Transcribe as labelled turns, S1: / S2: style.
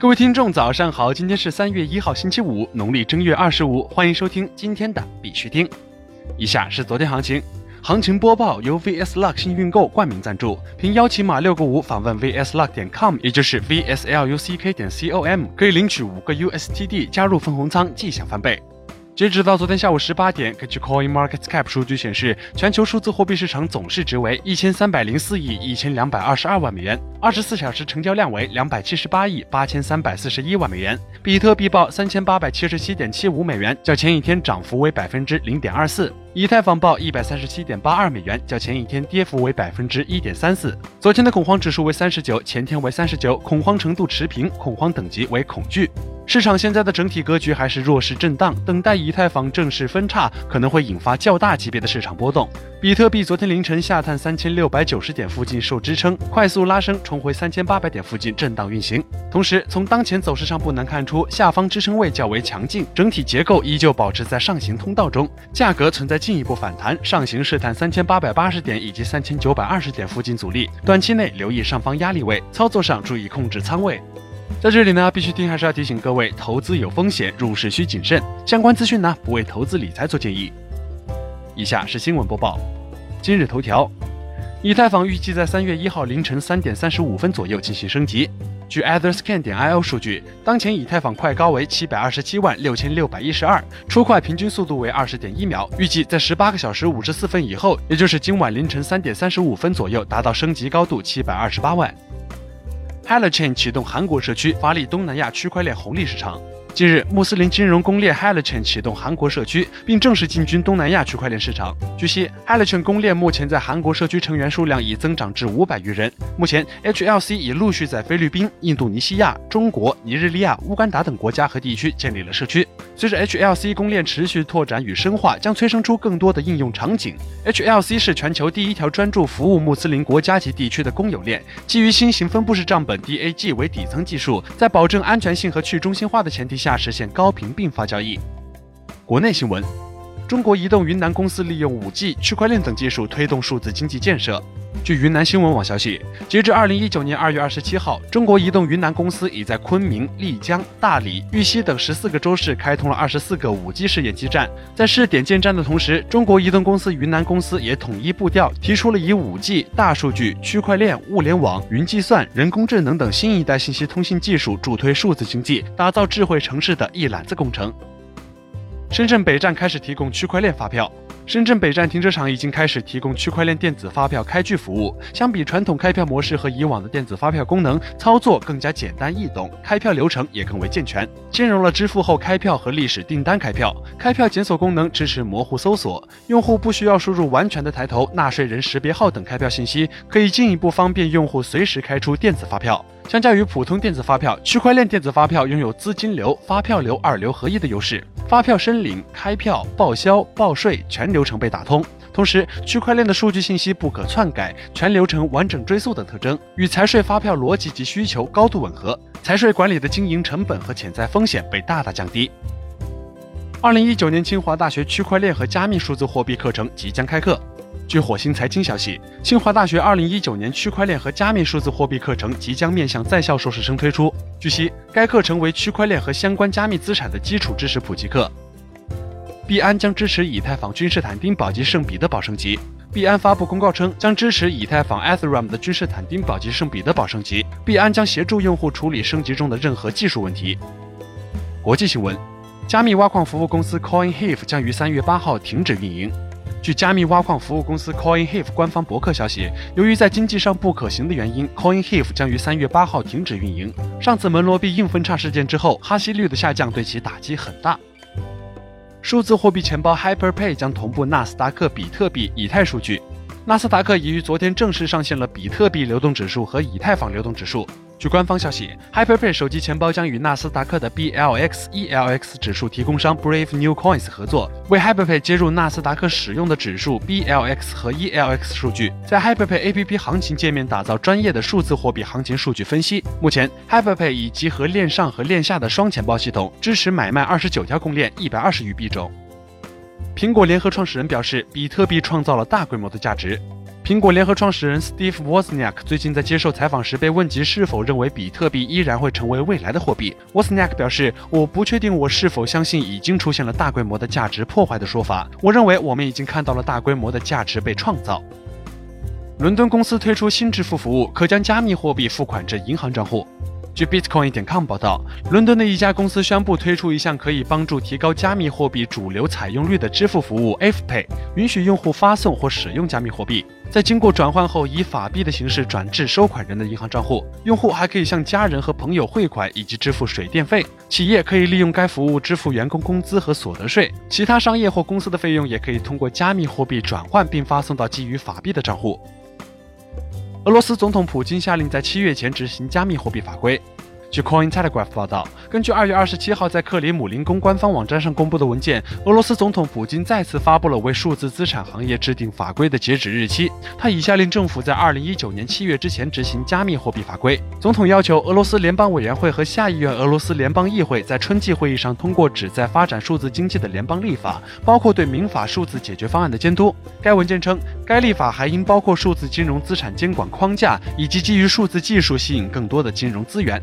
S1: 各位听众，早上好！今天是三月一号，星期五，农历正月二十五。欢迎收听今天的必须听。以下是昨天行情，行情播报由 VS Luck 幸运购冠名赞助，凭邀请码六个五访问 VSLuck 点 com，也就是 VSLUCK 点 com，可以领取五个 USTD，加入分红仓，即享翻倍。截止到昨天下午十八点，根据 Coin Market Cap 数据显示，全球数字货币市场总市值为一千三百零四亿一千两百二十二万美元，二十四小时成交量为两百七十八亿八千三百四十一万美元。比特币报三千八百七十七点七五美元，较前一天涨幅为百分之零点二四。以太坊报一百三十七点八二美元，较前一天跌幅为百分之一点三四。昨天的恐慌指数为三十九，前天为三十九，恐慌程度持平，恐慌等级为恐惧。市场现在的整体格局还是弱势震荡，等待以太坊正式分叉，可能会引发较大级别的市场波动。比特币昨天凌晨下探三千六百九十点附近受支撑，快速拉升，重回三千八百点附近震荡运行。同时，从当前走势上不难看出，下方支撑位较为强劲，整体结构依旧保持在上行通道中，价格存在进一步反弹，上行试探三千八百八十点以及三千九百二十点附近阻力，短期内留意上方压力位，操作上注意控制仓位。在这里呢，必须听还是要提醒各位，投资有风险，入市需谨慎。相关资讯呢，不为投资理财做建议。以下是新闻播报。今日头条：以太坊预计在三月一号凌晨三点三十五分左右进行升级。据 Otherscan 点 io 数据，当前以太坊块高为七百二十七万六千六百一十二，出块平均速度为二十点一秒。预计在十八个小时五十四分以后，也就是今晚凌晨三点三十五分左右，达到升级高度七百二十八万。Halochain 启动韩国社区，发力东南亚区块链红利市场。近日，穆斯林金融公链 Halochain 启动韩国社区，并正式进军东南亚区块链市场。据悉，Halochain 公链目前在韩国社区成员数量已增长至五百余人。目前，HLC 已陆续在菲律宾、印度尼西亚、中国、尼日利亚、乌干达等国家和地区建立了社区。随着 HLC 公链持续拓展与深化，将催生出更多的应用场景。HLC 是全球第一条专注服务穆斯林国家级地区的公有链，基于新型分布式账本 DAG 为底层技术，在保证安全性和去中心化的前提下实现高频并发交易。国内新闻：中国移动云南公司利用 5G、区块链等技术推动数字经济建设。据云南新闻网消息，截至二零一九年二月二十七号，中国移动云南公司已在昆明、丽江、大理、玉溪等十四个州市开通了二十四个五 G 试验基站。在试点建站的同时，中国移动公司云南公司也统一步调，提出了以五 G、大数据、区块链、物联网、云计算、人工智能等新一代信息通信技术，助推数字经济，打造智慧城市的一揽子工程。深圳北站开始提供区块链发票。深圳北站停车场已经开始提供区块链电子发票开具服务。相比传统开票模式和以往的电子发票功能，操作更加简单易懂，开票流程也更为健全，兼容了支付后开票和历史订单开票。开票检索功能支持模糊搜索，用户不需要输入完全的抬头、纳税人识别号等开票信息，可以进一步方便用户随时开出电子发票。相较于普通电子发票，区块链电子发票拥有资金流、发票流二流合一的优势。发票申领、开票、报销、报税全流程被打通。同时，区块链的数据信息不可篡改，全流程完整追溯等特征，与财税发票逻辑及需求高度吻合。财税管理的经营成本和潜在风险被大大降低。二零一九年清华大学区块链和加密数字货币课程即将开课。据火星财经消息，清华大学二零一九年区块链和加密数字货币课程即将面向在校硕士生推出。据悉，该课程为区块链和相关加密资产的基础知识普及课。币安将支持以太坊君士坦丁堡及圣彼得堡升级。币安发布公告称，将支持以太坊 Ethereum 的君士坦丁堡及圣彼得堡升级。币安将协助用户处理升级中的任何技术问题。国际新闻：加密挖矿服务公司 CoinHeave 将于三月八号停止运营。据加密挖矿服务公司 CoinHeave 官方博客消息，由于在经济上不可行的原因，CoinHeave 将于三月八号停止运营。上次门罗币硬分叉事件之后，哈希率的下降对其打击很大。数字货币钱包 HyperPay 将同步纳斯达克比特币、以太数据。纳斯达克已于昨天正式上线了比特币流动指数和以太坊流动指数。据官方消息，HyperPay 手机钱包将与纳斯达克的 BLX、ELX 指数提供商 Brave New Coins 合作，为 HyperPay 接入纳斯达克使用的指数 BLX 和 ELX 数据，在 HyperPay APP 行情界面打造专业的数字货币行情数据分析。目前，HyperPay 已集合链上和链下的双钱包系统，支持买卖二十九条公链，一百二十余币种。苹果联合创始人表示，比特币创造了大规模的价值。苹果联合创始人 Steve Wozniak 最近在接受采访时被问及是否认为比特币依然会成为未来的货币，Wozniak 表示：“我不确定我是否相信已经出现了大规模的价值破坏的说法。我认为我们已经看到了大规模的价值被创造。”伦敦公司推出新支付服务，可将加密货币付款至银行账户。据 Bitcoin 点 com 报道，伦敦的一家公司宣布推出一项可以帮助提高加密货币主流采用率的支付服务 FPay，允许用户发送或使用加密货币，在经过转换后以法币的形式转至收款人的银行账户。用户还可以向家人和朋友汇款以及支付水电费。企业可以利用该服务支付员工工资和所得税，其他商业或公司的费用也可以通过加密货币转换并发送到基于法币的账户。俄罗斯总统普京下令在七月前执行加密货币法规。据 Coin Telegraph 报道，根据二月二十七号在克里姆林宫官方网站上公布的文件，俄罗斯总统普京再次发布了为数字资产行业制定法规的截止日期。他已下令政府在二零一九年七月之前执行加密货币法规。总统要求俄罗斯联邦委员会和下议院俄罗斯联邦议会，在春季会议上通过旨在发展数字经济的联邦立法，包括对民法数字解决方案的监督。该文件称，该立法还应包括数字金融资产监管框架，以及基于数字技术吸引更多的金融资源。